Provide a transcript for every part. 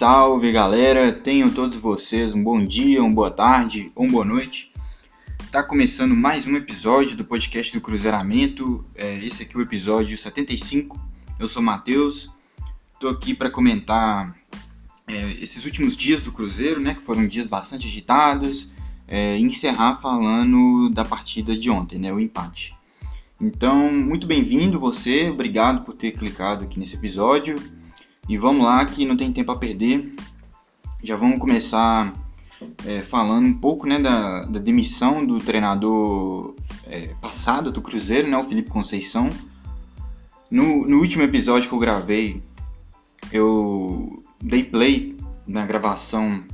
Salve galera, tenham todos vocês um bom dia, uma boa tarde uma boa noite. Tá começando mais um episódio do podcast do Cruzeiramento. É, esse aqui é o episódio 75. Eu sou Matheus, tô aqui para comentar é, esses últimos dias do Cruzeiro, né? Que foram dias bastante agitados. É, encerrar falando da partida de ontem, né? O empate. Então, muito bem-vindo você, obrigado por ter clicado aqui nesse episódio. E vamos lá, que não tem tempo a perder. Já vamos começar é, falando um pouco né, da, da demissão do treinador é, passado do Cruzeiro, né, o Felipe Conceição. No, no último episódio que eu gravei, eu dei play na gravação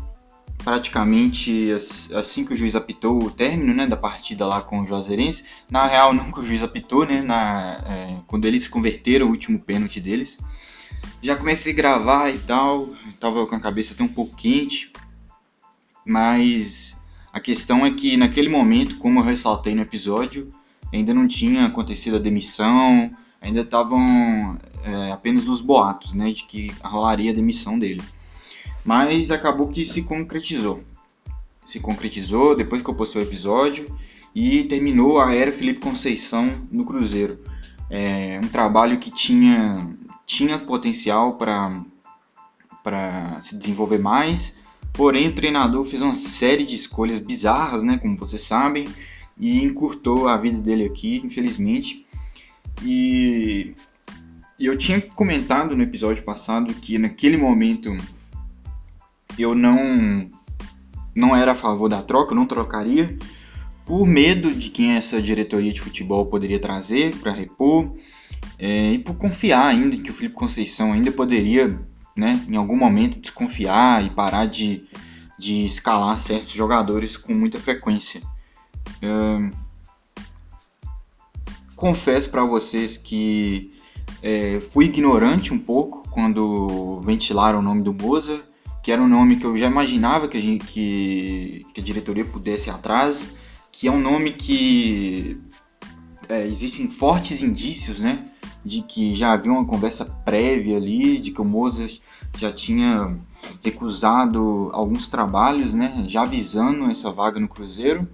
praticamente assim que o juiz apitou o término né, da partida lá com o Juazeirense. Na real, não que o juiz apitou, né, na, é, quando eles converteram o último pênalti deles. Já comecei a gravar e tal, tava com a cabeça até um pouco quente, mas a questão é que naquele momento, como eu ressaltei no episódio, ainda não tinha acontecido a demissão, ainda estavam é, apenas os boatos, né, de que rolaria a demissão dele. Mas acabou que se concretizou. Se concretizou depois que eu postei o episódio e terminou a era Felipe Conceição no Cruzeiro. É um trabalho que tinha tinha potencial para se desenvolver mais, porém o treinador fez uma série de escolhas bizarras, né, como vocês sabem, e encurtou a vida dele aqui, infelizmente. E, eu tinha comentado no episódio passado que naquele momento eu não não era a favor da troca, eu não trocaria por medo de quem essa diretoria de futebol poderia trazer para repor é, e por confiar ainda que o Felipe Conceição ainda poderia, né, em algum momento, desconfiar e parar de, de escalar certos jogadores com muita frequência. É, confesso para vocês que é, fui ignorante um pouco quando ventilaram o nome do Moza, que era um nome que eu já imaginava que a, gente, que, que a diretoria pudesse ir atrás, que é um nome que é, existem fortes indícios, né, de que já havia uma conversa prévia ali, de que o Mozart já tinha recusado alguns trabalhos, né, já avisando essa vaga no Cruzeiro.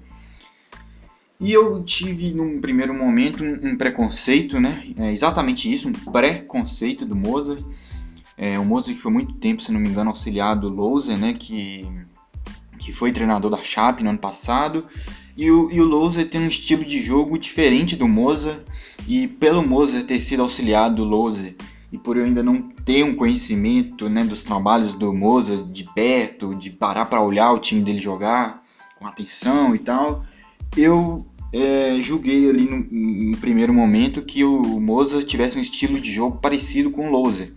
E eu tive, num primeiro momento, um, preconceito, né, é exatamente isso, um preconceito do Mozart. É, o Mozart que foi muito tempo, se não me engano, auxiliar do Louser, né, que, que foi treinador da Chape no ano passado. E o, e o Louser tem um estilo de jogo diferente do Mozart e pelo Moser ter sido auxiliado do Loser e por eu ainda não ter um conhecimento né, dos trabalhos do Moser de perto, de parar para olhar o time dele jogar com atenção e tal, eu é, julguei ali no, no, primeiro momento que o Moser tivesse um estilo de jogo parecido com o Loser,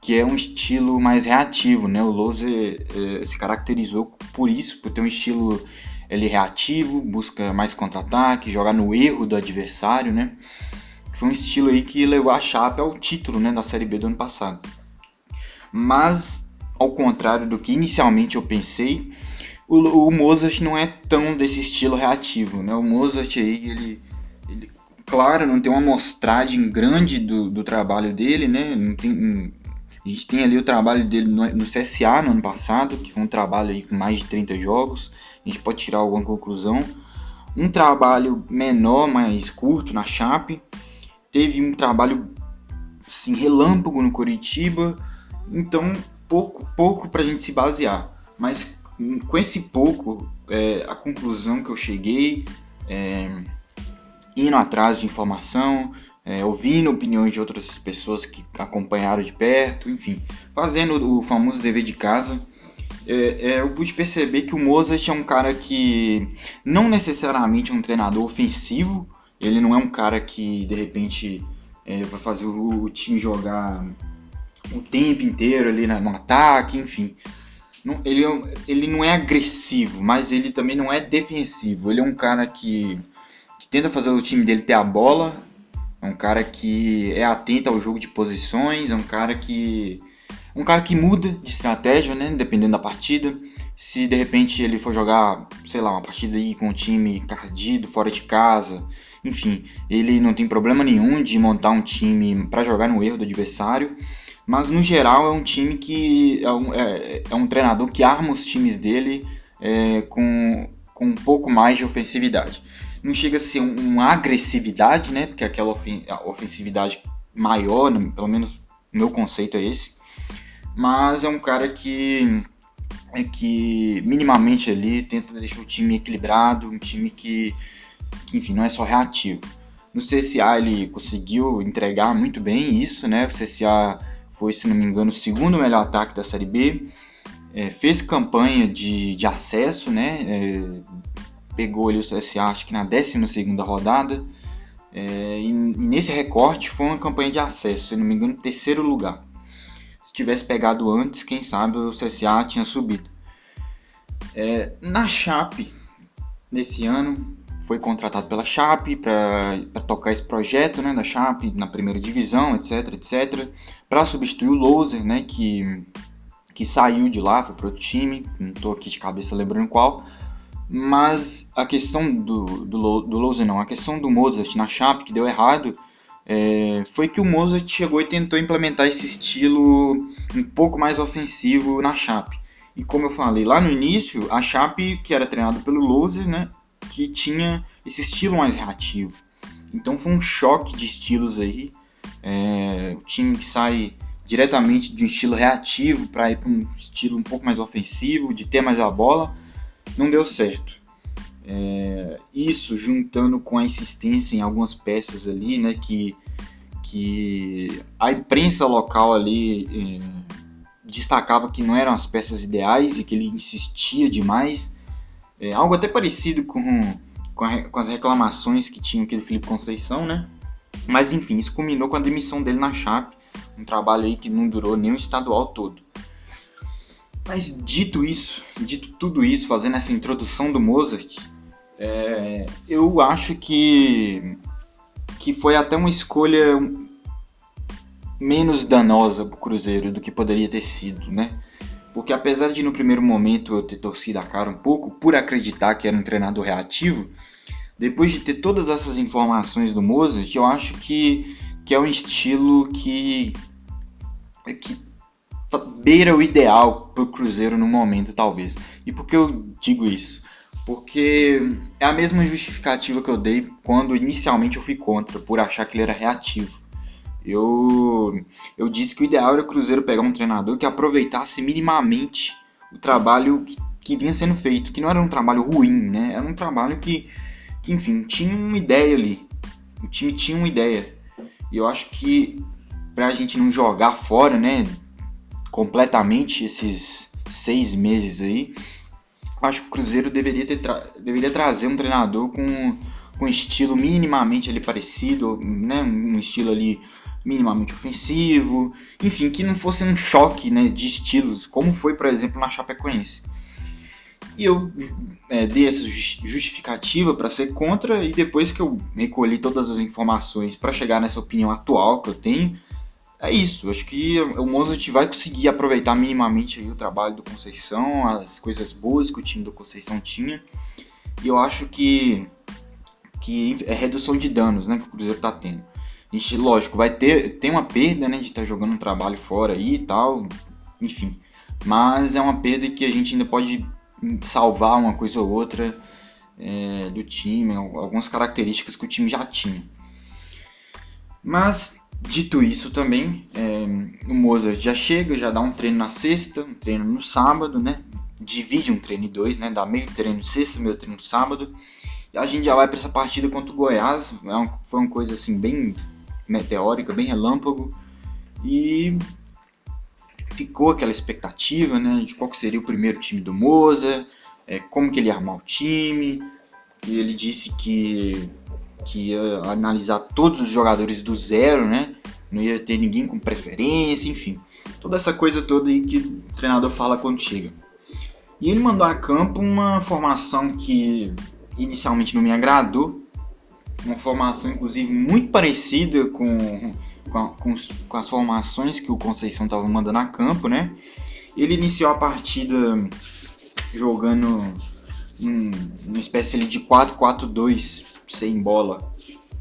que é um estilo mais reativo, né? O Loser é, se caracterizou por isso, por ter um estilo ele reativo, busca mais contra-ataque, jogar no erro do adversário, né? Foi um estilo aí que levou a Chape ao título, né, da Série B do ano passado. Mas, ao contrário do que inicialmente eu pensei, o, o Mozart não é tão desse estilo reativo, né? O Mozart aí, ele, ele claro, não tem uma amostragem grande do, do trabalho dele, né? Não tem, a gente tem ali o trabalho dele no, no CSA no ano passado, que foi um trabalho aí com mais de 30 jogos a gente pode tirar alguma conclusão. Um trabalho menor, mais curto na Chape. Teve um trabalho assim, relâmpago no Curitiba. Então, pouco, pouco para a gente se basear. Mas com esse pouco, é, a conclusão que eu cheguei, é, indo atrás de informação, é, ouvindo opiniões de outras pessoas que acompanharam de perto, enfim, fazendo o famoso dever de casa, é, é, eu pude perceber que o Mozart é um cara que não necessariamente é um treinador ofensivo, ele não é um cara que de repente é, vai fazer o, o, time jogar o tempo inteiro ali no ataque, enfim. Não, ele, é ele não é agressivo, mas ele também não é defensivo. Ele é um cara que, que tenta fazer o time dele ter a bola, é um cara que é atento ao jogo de posições, é um cara que um cara que muda de estratégia, né? Dependendo da partida. Se de repente ele for jogar, sei lá, uma partida aí com o time cardido, fora de casa, enfim, ele não tem problema nenhum de montar um time para jogar no erro do adversário. Mas no geral é um time que é um, é, é um treinador que arma os times dele é, com, com um pouco mais de ofensividade. Não chega a ser uma agressividade, né? Porque aquela ofensividade maior, pelo menos meu conceito é esse. Mas é um cara que é que minimamente ali tenta deixar o time equilibrado, um time que, que enfim, não é só reativo. No CSA ele conseguiu entregar muito bem isso, né? O CSA foi, se não me engano, o segundo melhor ataque da Série B. É, fez campanha de, de acesso, né? É, pegou ali o CSA, acho que na 12 rodada. É, e nesse recorte foi uma campanha de acesso, se não me engano, terceiro lugar. Se tivesse pegado antes, quem sabe o CSA tinha subido. É, na Chape, nesse ano, foi contratado pela Chape para tocar esse projeto né, da Chape na primeira divisão, etc, etc, para substituir o Loser, né, que, que saiu de lá, foi para outro time, não estou aqui de cabeça lembrando qual, mas a questão do, do, do Loser não, a questão do Mozart na Chape que deu errado é, foi que o Mozart chegou e tentou implementar esse estilo um pouco mais ofensivo na Chape. E como eu falei lá no início, a Chape, que era treinada pelo Loser, né, que tinha esse estilo mais reativo. Então foi um choque de estilos aí. É, o time que sai diretamente de um estilo reativo para ir para um estilo um pouco mais ofensivo, de ter mais a bola, não deu certo. É, isso juntando com a insistência em algumas peças ali, né, que, que a imprensa local ali é, destacava que não eram as peças ideais e que ele insistia demais. É, algo até parecido com, com, a, com, as reclamações que tinha aquele Felipe Conceição, né? Mas enfim, isso culminou com a demissão dele na Chape, um trabalho aí que não durou nem o estadual todo. Mas dito isso, dito tudo isso, fazendo essa introdução do Mozart, é, eu acho que, que foi até uma escolha menos danosa para o Cruzeiro do que poderia ter sido, né? Porque apesar de no primeiro momento eu ter torcido a cara um pouco por acreditar que era um treinador reativo, depois de ter todas essas informações do Mozart, eu acho que, que é um estilo que, que beira o ideal para o Cruzeiro no momento, talvez. E por que eu digo isso? Porque é a mesma justificativa que eu dei quando inicialmente eu fui contra, por achar que ele era reativo. Eu, eu disse que o ideal era o Cruzeiro pegar um treinador que aproveitasse minimamente o trabalho que, que vinha sendo feito, que não era um trabalho ruim, né? Era um trabalho que, que, enfim, tinha uma ideia ali. O time tinha uma ideia. E eu acho que pra gente não jogar fora, né, completamente esses seis meses aí, acho que o Cruzeiro deveria, ter tra deveria trazer um treinador com, com estilo minimamente ali parecido, né, um estilo ali minimamente ofensivo, enfim, que não fosse um choque né, de estilos, como foi, por exemplo, na Chapecoense. E eu é, dei essa justificativa para ser contra, e depois que eu recolhi todas as informações para chegar nessa opinião atual que eu tenho, é isso. Acho que o Mozart vai conseguir aproveitar minimamente o trabalho do Conceição, as coisas boas que o time do Conceição tinha, e eu acho que, que é redução de danos né, que o Cruzeiro está tendo. A gente, lógico, vai ter tem uma perda, né, de estar tá jogando um trabalho fora aí e tal, enfim. Mas é uma perda que a gente ainda pode salvar uma coisa ou outra é, do time, algumas características que o time já tinha. Mas, dito isso também, é, o Mozart já chega, já dá um treino na sexta, um treino no sábado, né? Divide um treino em dois, né? Dá meio treino sexta, meio treino no sábado. A gente já vai para essa partida contra o Goiás. É foi uma coisa assim bem meteórica, bem relâmpago, e ficou aquela expectativa né, de qual seria o primeiro time do Moza, é, como que ele ia armar o time, e ele disse que, que ia analisar todos os jogadores do zero, né, não ia ter ninguém com preferência, enfim, toda essa coisa toda aí que o treinador fala quando chega. E ele mandou a campo uma formação que inicialmente não me agradou, uma formação inclusive muito parecida com, com, com, com as formações que o Conceição estava mandando a campo, né? Ele iniciou a partida jogando uma espécie de 4-4-2 sem bola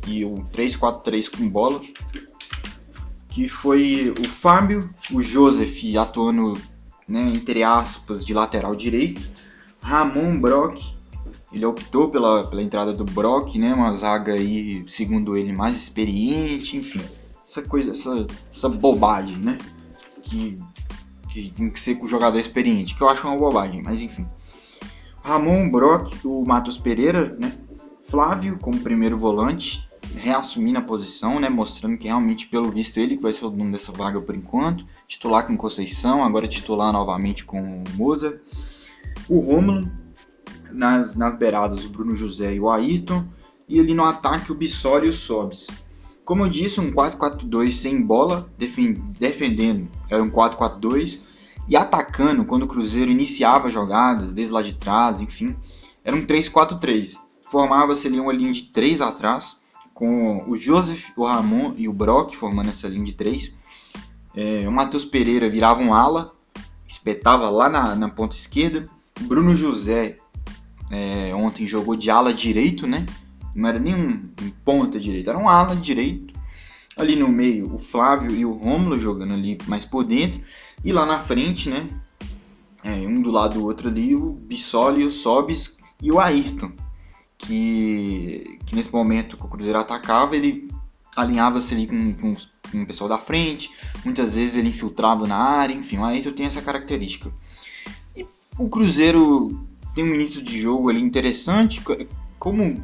e o 3-4-3 com bola, que foi o Fábio, o Joseph atuando, né, entre aspas, de lateral direito, Ramon Brock, ele optou pela, pela entrada do Brock, né, uma zaga aí, segundo ele, mais experiente, enfim, essa coisa, essa, essa bobagem, né, que, que tem que ser com o jogador experiente, que eu acho uma bobagem, mas enfim. Ramon Brock, o Matos Pereira, né, Flávio como primeiro volante, reassumindo a posição, né, mostrando que realmente, pelo visto, ele que vai ser o dono dessa vaga por enquanto. Titular com Conceição, agora titular novamente com o Moza. O Rômulo, nas, nas beiradas, o Bruno José e o Ayrton. E ali no ataque, o Bissoli e o Sobis. Como eu disse, um 4-4-2 sem bola, defendendo, era um 4-4-2. E atacando, quando o Cruzeiro iniciava jogadas, desde lá de trás, enfim, era um 3-4-3 formava-se ali uma linha de três atrás, com o Joseph, o Ramon e o Brock formando essa linha de três. É, o Matheus Pereira virava um ala, espetava lá na, na ponta esquerda. Bruno José é, ontem jogou de ala direito, né? Não era nem um, um ponta direito, era um ala direito. Ali no meio, o Flávio e o Rômulo jogando ali mais por dentro. E lá na frente, né? É, um do lado do outro ali, o Bissoli, o Sobis e o Ayrton que, que nesse momento que o Cruzeiro atacava, ele alinhava-se ali com, com, com, o pessoal da frente, muitas vezes ele infiltrava na área, enfim, o Ayrton tem essa característica. E o Cruzeiro tem um início de jogo ali interessante, como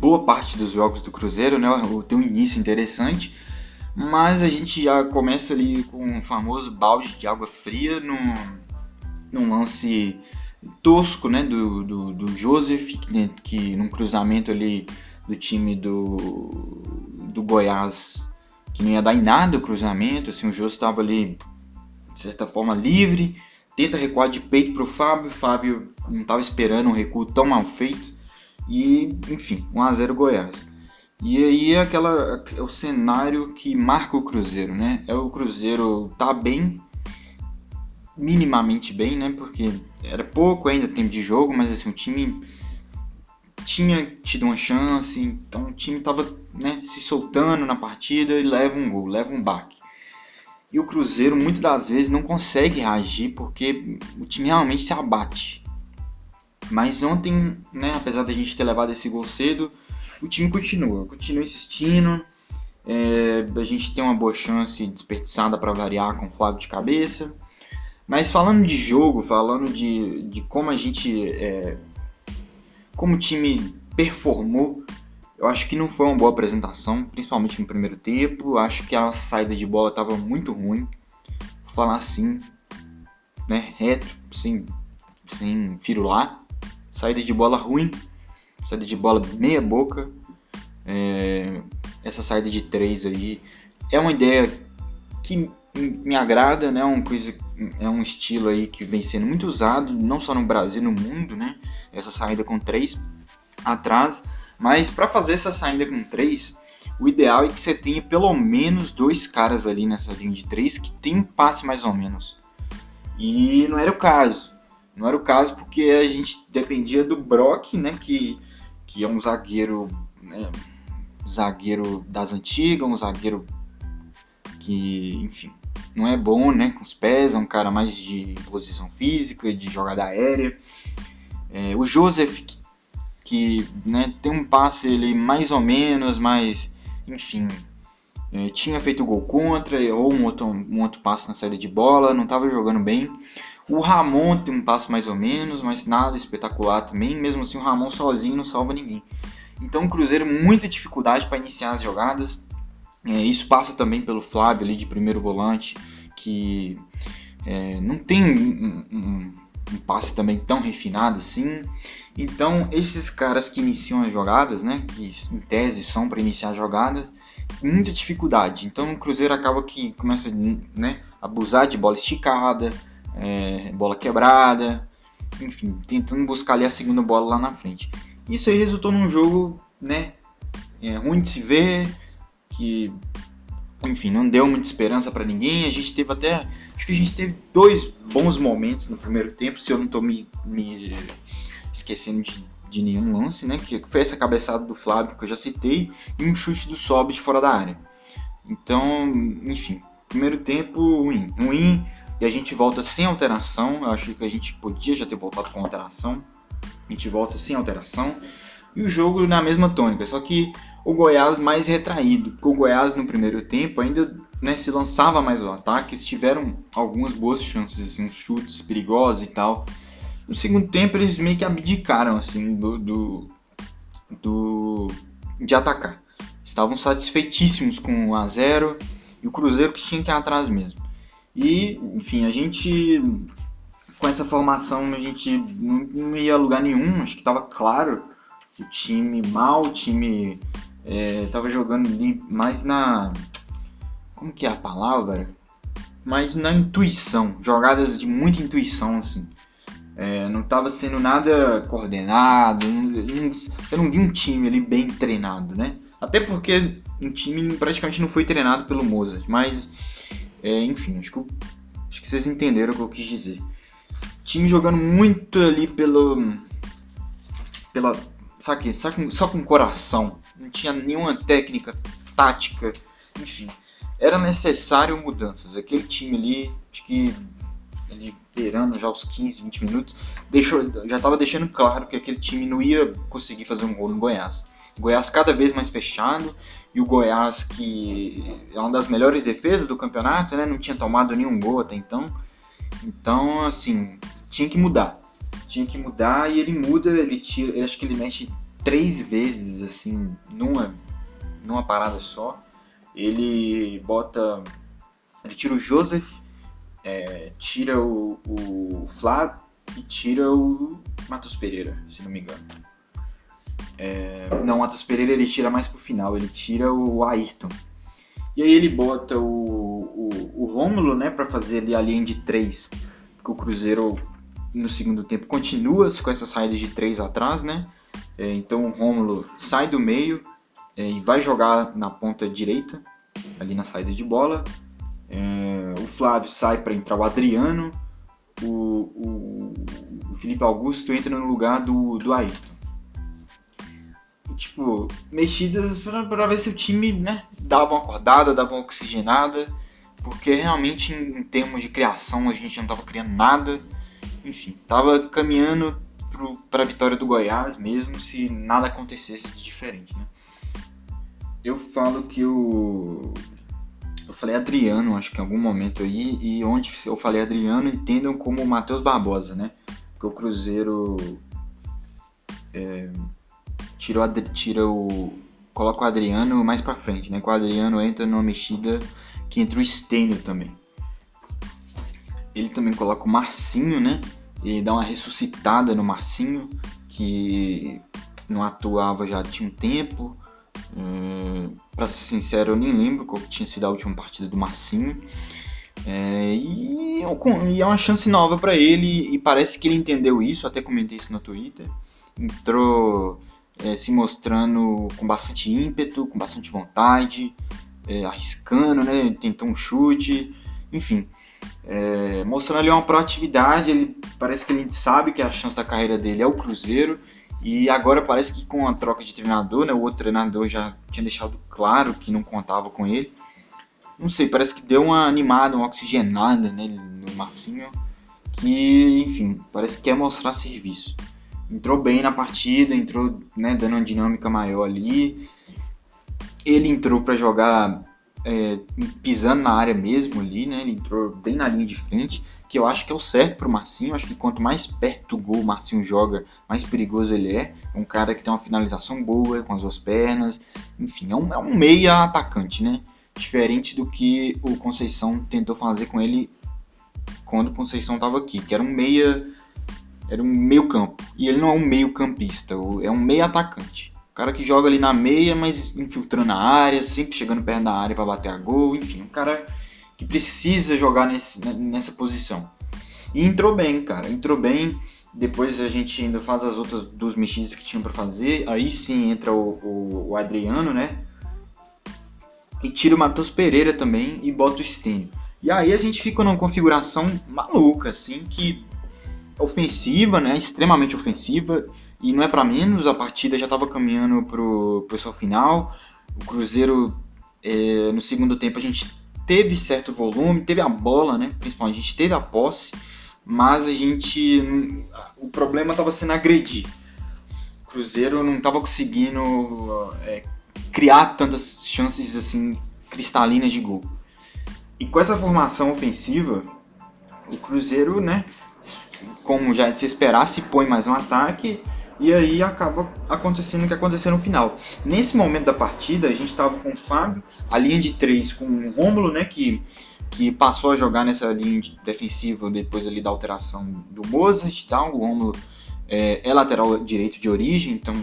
boa parte dos jogos do Cruzeiro, né, tem um início interessante, mas a gente já começa ali com o famoso balde de água fria num, num lance tosco né, do, do, do Joseph, que, que num cruzamento ali do time do, do Goiás, que não ia dar em nada o cruzamento, assim, o Joseph estava ali, de certa forma, livre, tenta recuar de peito para o Fábio, Fábio não estava esperando um recuo tão mal feito, e, enfim, 1x0 Goiás. E aí é aquela, é o cenário que marca o Cruzeiro, né? É o Cruzeiro tá bem, minimamente bem, né? Porque era pouco ainda tempo de jogo, mas assim, o time tinha tido uma chance, então o time estava né, se soltando na partida e leva um gol, leva um baque. E o Cruzeiro muitas das vezes não consegue reagir porque o time realmente se abate. Mas ontem, né, apesar da gente ter levado esse gol cedo, o time continua, continua insistindo. É, a gente tem uma boa chance desperdiçada para variar com o Flávio de cabeça. Mas falando de jogo, falando de, de como a gente. É, como o time performou, eu acho que não foi uma boa apresentação, principalmente no primeiro tempo. Acho que a saída de bola estava muito ruim. Vou falar assim, né? Reto, sem, sem firular. Saída de bola ruim. Saída de bola meia boca. É, essa saída de três aí é uma ideia que me agrada, né? Uma coisa é um estilo aí que vem sendo muito usado, não só no Brasil, no mundo, né? Essa saída com três atrás. Mas para fazer essa saída com três, o ideal é que você tenha pelo menos dois caras ali nessa linha de três que tem um passe mais ou menos. E não era o caso. Não era o caso porque a gente dependia do Brock, né? Que, que é um zagueiro, né, zagueiro das antigas, um zagueiro que, enfim, não é bom, né, com os pés, é um cara mais de posição física, de jogada aérea. É, o Joseph, que, que né, tem um passe ele mais ou menos, mas, enfim, é, tinha feito gol contra, errou um outro, um outro passe na saída de bola, não estava jogando bem. O Ramon tem um passo mais ou menos, mas nada espetacular também. Mesmo assim, o Ramon sozinho não salva ninguém. Então, o Cruzeiro, muita dificuldade para iniciar as jogadas. É, isso passa também pelo Flávio ali de primeiro volante, que é, não tem um, um, um, passe também tão refinado assim. Então, esses caras que iniciam as jogadas, né, que em tese são para iniciar jogadas, muita dificuldade. Então, o Cruzeiro acaba que começa né, a abusar de bola esticada, é, bola quebrada, enfim, tentando buscar ali a segunda bola lá na frente. Isso aí resultou num jogo, né, é, ruim de se ver, que enfim, não deu muita esperança para ninguém. A gente teve até. Acho que a gente teve dois bons momentos no primeiro tempo, se eu não tô me, me esquecendo de, de nenhum lance, né? Que foi essa cabeçada do Flávio que eu já citei, e um chute do Sob de fora da área. Então, enfim, primeiro tempo ruim. Ruim e a gente volta sem alteração. Eu acho que a gente podia já ter voltado com alteração. A gente volta sem alteração. E o jogo na mesma tônica, só que o Goiás mais retraído. Porque o Goiás no primeiro tempo ainda né, se lançava mais ao ataque, eles tiveram algumas boas chances, assim, uns chutes perigosos e tal. No segundo tempo eles meio que abdicaram assim do, do, do de atacar. Estavam satisfeitíssimos com o a 0 e o Cruzeiro que tinha que ir atrás mesmo. E, enfim, a gente com essa formação a gente não ia a lugar nenhum, acho que estava claro o time mal, o time é, jogando ali mais na como que é a palavra? Mas na intuição, jogadas de muita intuição, assim. É, não estava sendo nada coordenado, não, não, você não viu um time ali bem treinado, né? Até porque um time praticamente não foi treinado pelo Mozart, mas é, enfim, acho que, acho que vocês entenderam o que eu quis dizer. Time jogando muito ali pelo. pela. Sabe, sabe, só com coração. Não tinha nenhuma técnica, tática, enfim era necessário mudanças. Aquele time ali, acho que ele beirando já os 15, 20 minutos, deixou, já estava deixando claro que aquele time não ia conseguir fazer um gol no Goiás. O Goiás cada vez mais fechado e o Goiás que é uma das melhores defesas do campeonato, né? Não tinha tomado nenhum gol até então. Então, assim, tinha que mudar. Tinha que mudar e ele muda, ele tira, acho que ele mexe três vezes assim numa numa parada só ele bota. Ele tira o Joseph, é, tira o, o Flávio e tira o Matos Pereira, se não me engano. É, não, o Matos Pereira ele tira mais pro final, ele tira o Ayrton. E aí ele bota o, o, o Rômulo, né, pra fazer ali a linha de 3. Porque o Cruzeiro no segundo tempo continua com essa saída de 3 atrás, né? É, então o Rômulo sai do meio, é, e vai jogar na ponta direita, ali na saída de bola. É, o Flávio sai para entrar o Adriano. O, o, Felipe Augusto entra no lugar do, do Ayrton. tipo, mexidas para ver se o time né, dava uma acordada, dava uma oxigenada. Porque realmente, em, em termos de criação, a gente não estava criando nada. Enfim, estava caminhando para a vitória do Goiás mesmo se nada acontecesse de diferente. Né? eu falo que o. Eu falei Adriano, acho que em algum momento aí, e onde eu falei Adriano, entendam como o Matheus Barbosa, né? Porque o Cruzeiro é, tira, o, tira o. coloca o Adriano mais pra frente, né? O Adriano entra numa mexida que entra o Stênio também. Ele também coloca o Marcinho, né? Ele dá uma ressuscitada no Marcinho, que não atuava já tinha um tempo. Hum, para ser sincero, eu nem lembro qual tinha sido a última partida do Marcinho. É, e, e, é uma chance nova para ele e parece que ele entendeu isso. Até comentei isso no Twitter. Entrou é, se mostrando com bastante ímpeto, com bastante vontade, é, arriscando, né? Tentou um chute, enfim. É, mostrando ali uma proatividade, ele parece que ele sabe que a chance da carreira dele é o Cruzeiro e agora parece que com a troca de treinador, né, o outro treinador já tinha deixado claro que não contava com ele. Não sei, parece que deu uma animada, uma oxigenada né, no Marcinho, que, enfim, parece que quer mostrar serviço. Entrou bem na partida, entrou né, dando uma dinâmica maior ali. Ele entrou para jogar é, pisando na área mesmo ali, né? Ele entrou bem na linha de frente que eu acho que é o certo para o Marcinho. Acho que quanto mais perto do gol o Marcinho joga, mais perigoso ele é. É um cara que tem uma finalização boa, com as duas pernas. Enfim, é um, é um meia atacante, né? Diferente do que o Conceição tentou fazer com ele quando o Conceição estava aqui, que era um meia. Era um meio campo. E ele não é um meio campista, é um meia atacante. O cara que joga ali na meia, mas infiltrando a área, sempre chegando perto da área para bater a gol. Enfim, um cara que precisa jogar nesse, né, nessa posição. E entrou bem, cara, entrou bem. Depois a gente ainda faz as outras duas mexidas que tinham para fazer. Aí sim entra o, o, o, Adriano, né? E tira o Matheus Pereira também e bota o Stênio. E aí a gente fica numa configuração maluca, assim, que ofensiva, né? Extremamente ofensiva. E não é para menos, a partida já estava caminhando pro, pro seu final. O Cruzeiro É, no segundo tempo a gente teve certo volume, teve a bola, né? Principalmente a gente teve a posse, mas a gente. O problema estava sendo agredir. O Cruzeiro não estava conseguindo é, criar tantas chances assim cristalinas de gol. E com essa formação ofensiva, o Cruzeiro, né, como já se esperar, se põe mais um ataque e aí acaba acontecendo o que aconteceu no final. Nesse momento da partida, a gente estava com o Fábio, a linha de três com o Rômulo, né, que, que passou a jogar nessa linha defensiva depois ali da alteração do Mozart e tal. O Rômulo é, é lateral direito de origem, então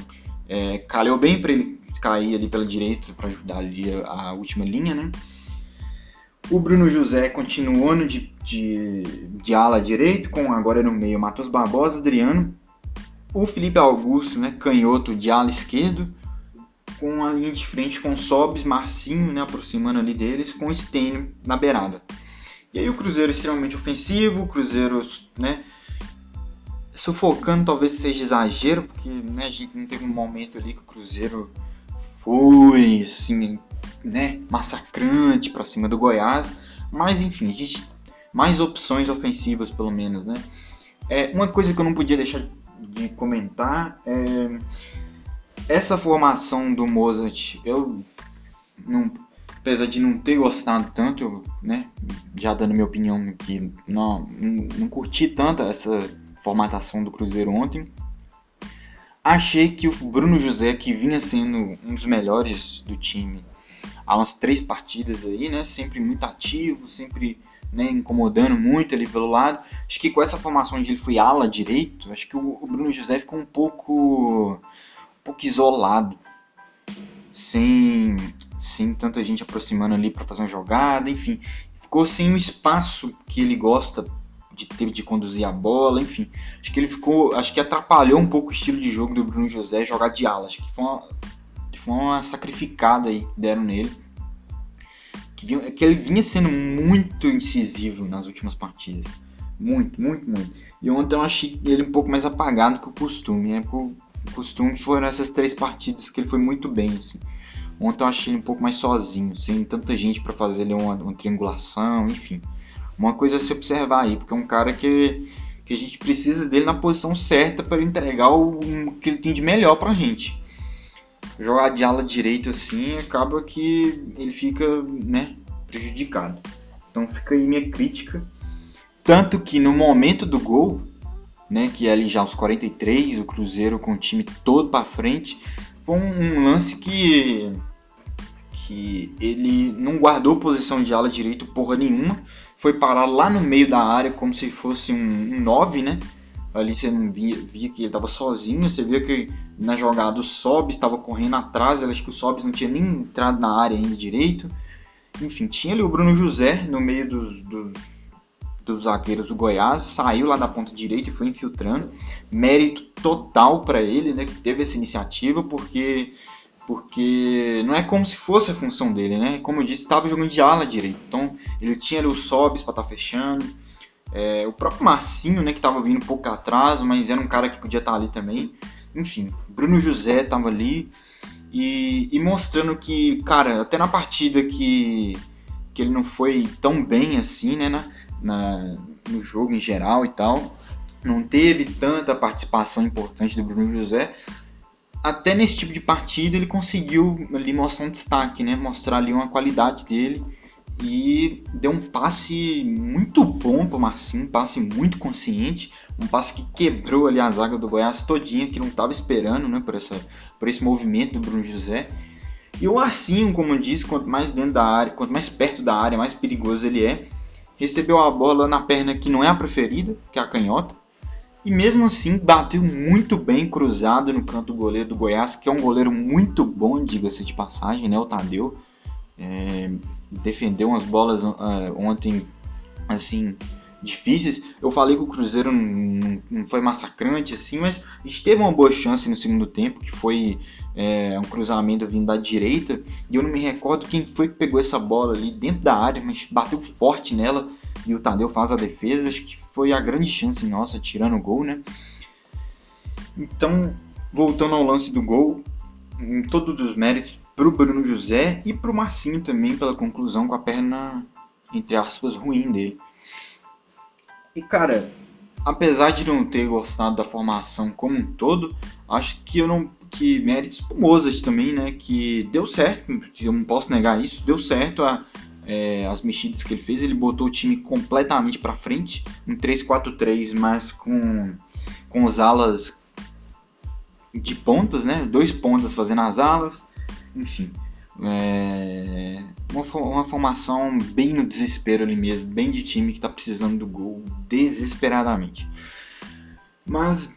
é, calhou bem para ele cair ali pela direita para ajudar ali a, a última linha, né? O Bruno José continuando de, de, de ala direito, com agora no meio Matheus Barbosa, Adriano. O Felipe Augusto, né, canhoto de ala esquerdo, com a linha de frente com Sobes, Marcinho, né, aproximando ali deles, com Stênio na beirada. E aí o Cruzeiro extremamente ofensivo, o Cruzeiro, né, sufocando talvez seja exagero, porque né, a gente não teve um momento ali que o Cruzeiro foi assim né, massacrante para cima do Goiás, mas enfim, a gente mais opções ofensivas pelo menos, né? É, uma coisa que eu não podia deixar de comentar é essa formação do Mozart, eu não, apesar de não ter gostado tanto, né, já dando minha opinião que não, não, não curti tanto essa formatação do Cruzeiro ontem, achei que o Bruno José, que vinha sendo um dos melhores do time há umas três partidas aí, né? Sempre muito ativo, sempre né, incomodando muito ali pelo lado. Acho que com essa formação onde ele foi ala direito, acho que o, Bruno José ficou um pouco, um pouco isolado, sem, sem tanta gente aproximando ali para fazer uma jogada, enfim, ficou sem o espaço que ele gosta de ter de conduzir a bola, enfim. Acho que ele ficou, acho que atrapalhou um pouco o estilo de jogo do Bruno José jogar de ala. Acho que foi uma, foi uma sacrificada aí que deram nele. Que, que ele vinha sendo muito incisivo nas últimas partidas. Muito, muito, muito. E ontem eu achei ele um pouco mais apagado que o costume. Né? O costume foram essas três partidas que ele foi muito bem. Assim. Ontem eu achei ele um pouco mais sozinho, sem tanta gente para fazer ali uma, uma, triangulação, enfim. Uma coisa a se observar aí, porque é um cara que, que a gente precisa dele na posição certa para entregar o, o que ele tem de melhor pra gente jogar de ala direito assim, acaba que ele fica, né, prejudicado. Então fica aí minha crítica. Tanto que no momento do gol, né, que é ali já aos 43, o Cruzeiro com o time todo para frente, foi um lance que que ele não guardou posição de ala direito porra nenhuma, foi parar lá no meio da área como se fosse um 9, né? Ali você via, via que ele estava sozinho, você via que na jogada o Sobs estava correndo atrás, acho que o Sobs não tinha nem entrado na área ainda direito. Enfim, tinha ali o Bruno José no meio dos, dos, dos zagueiros do Goiás, saiu lá da ponta direita e foi infiltrando. Mérito total para ele, né, que teve essa iniciativa, porque porque não é como se fosse a função dele, né? Como eu disse, estava jogando de ala direito. Então, ele tinha ali o Sobs para estar tá fechando, é, o próprio Marcinho, né, que estava vindo um pouco atrás, mas era um cara que podia estar tá ali também. Enfim, Bruno José estava ali e, e, mostrando que, cara, até na partida que, que ele não foi tão bem assim, né, na, na, no jogo em geral e tal, não teve tanta participação importante do Bruno José. Até nesse tipo de partida ele conseguiu ali mostrar um destaque, né, mostrar ali uma qualidade dele e deu um passe muito bom pro Marcinho, um passe muito consciente, um passe que quebrou ali a zaga do Goiás todinha, que não estava esperando, né, por, essa, por esse movimento do Bruno José. E o Marcinho, como eu disse, quanto mais dentro da área, quanto mais perto da área, mais perigoso ele é. Recebeu a bola na perna que não é a preferida, que é a canhota. E mesmo assim bateu muito bem cruzado no canto do goleiro do Goiás, que é um goleiro muito bom, diga-se de passagem, né, o Tadeu. É, defendeu umas bolas uh, ontem, assim, difíceis. Eu falei que o Cruzeiro não, não, foi massacrante, assim, mas a gente teve uma boa chance no segundo tempo, que foi é, um cruzamento vindo da direita, e eu não me recordo quem foi que pegou essa bola ali dentro da área, mas bateu forte nela, e o Tadeu faz a defesa, acho que foi a grande chance nossa, tirando o gol, né? Então, voltando ao lance do gol, todos os méritos pro Bruno José e pro Marcinho também pela conclusão com a perna, entre aspas, ruim dele. E cara, apesar de não ter gostado da formação como um todo, acho que eu não que méritos pro Mozart também, né, que deu certo, eu não posso negar isso, deu certo a, é, as mexidas que ele fez, ele botou o time completamente para frente, em 3-4-3, mas com, com os alas de pontas, né? Dois pontas fazendo as alas, enfim. É uma, uma formação bem no desespero ali mesmo, bem de time que está precisando do gol desesperadamente. Mas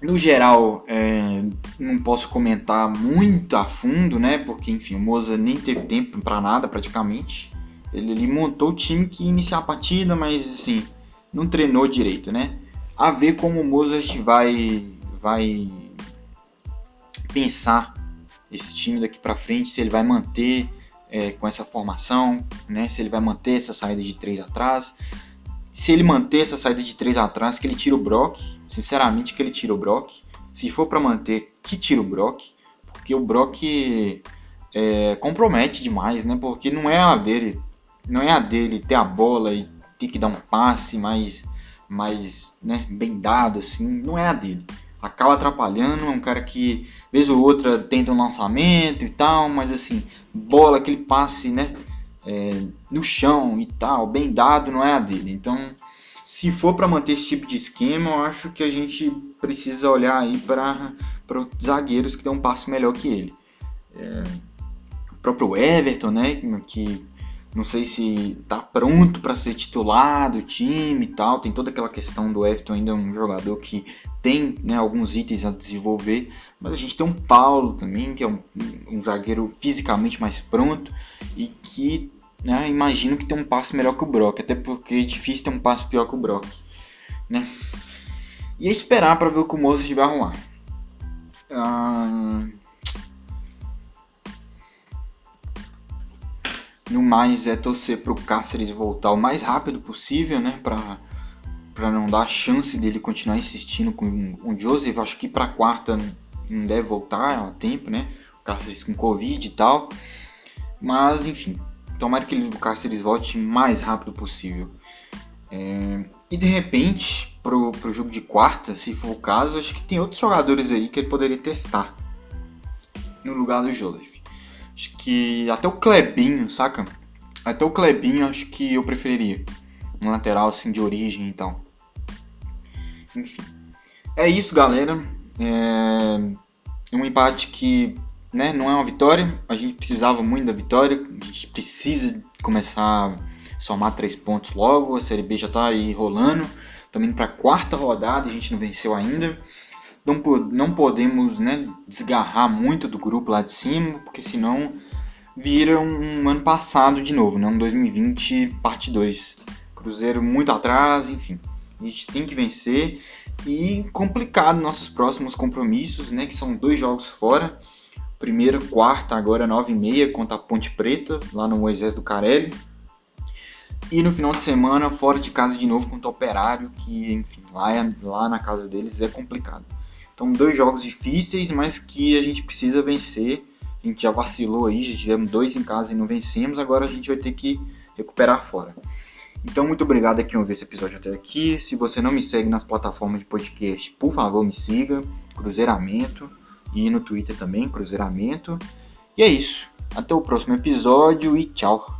no geral, é, não posso comentar muito a fundo, né? Porque, enfim, o Moza nem teve tempo para nada praticamente. Ele, ele, montou o time que ia iniciar a partida, mas, assim, não treinou direito, né? A ver como o Mozart vai, vai pensar esse time daqui para frente, se ele vai manter é, com essa formação, né? Se ele vai manter essa saída de três atrás, se ele manter essa saída de três atrás, que ele tira o Brock, sinceramente que ele tira o Brock. Se for para manter, que tira o Brock, porque o Brock é, compromete demais, né? Porque não é a dele, não é a dele ter a bola e ter que dar um passe mais, mais, né, bem dado assim, não é a dele acaba atrapalhando. É um cara que, vez ou outra, tenta um lançamento e tal, mas assim, bola, aquele passe, né? É, no chão e tal, bem dado, não é a dele. Então, se for para manter esse tipo de esquema, eu acho que a gente precisa olhar aí para os zagueiros que dão um passo melhor que ele. É, o próprio Everton, né? Que não sei se tá pronto para ser titular do time e tal. Tem toda aquela questão do Everton ainda é um jogador que tem né, alguns itens a desenvolver, mas a gente tem um Paulo também, que é um, um zagueiro fisicamente mais pronto e que né, imagino que tem um passe melhor que o Brock, até porque é difícil ter um passe pior que o Brock. Né? E esperar para ver o que o Moses vai arrumar. Ah, no mais é torcer para o Cáceres voltar o mais rápido possível, né? Para para não dar chance dele continuar insistindo com o Joseph. Acho que para quarta não deve voltar a tempo, né? O Cáceres com Covid e tal. Mas enfim, tomara que o Cáceres volte o mais rápido possível. É, e de repente, pro, pro jogo de quarta, se for o caso, acho que tem outros jogadores aí que ele poderia testar no lugar do Joseph. Acho que até o Clebinho, saca? Até o Clebinho acho que eu preferiria. Um lateral assim de origem e então. tal. Enfim. É isso, galera. É um empate que né, não é uma vitória. A gente precisava muito da vitória. A gente precisa começar a somar três pontos logo. A Série B já está aí rolando. Estamos indo para a quarta rodada. A gente não venceu ainda. Não, não podemos né, desgarrar muito do grupo lá de cima, porque senão vira um, ano passado de novo, né? um 2020 parte 2. Cruzeiro muito atrás, enfim. A gente tem que vencer e complicado nossos próximos compromissos, né? Que são dois jogos fora. Primeiro, quarta, agora nove e meia contra a Ponte Preta, lá no Moisés do Carelli. E no final de semana, fora de casa de novo contra o Operário, que, enfim, lá, é, lá na casa deles é complicado. Então, dois jogos difíceis, mas que a gente precisa vencer. A gente já vacilou aí, já tivemos dois em casa e não vencemos, agora a gente vai ter que recuperar fora. Então, muito obrigado a quem ouviu esse episódio até aqui. Se você não me segue nas plataformas de podcast, por favor, me siga. Cruzeiramento. E no Twitter também, Cruzeiramento. E é isso. Até o próximo episódio e tchau.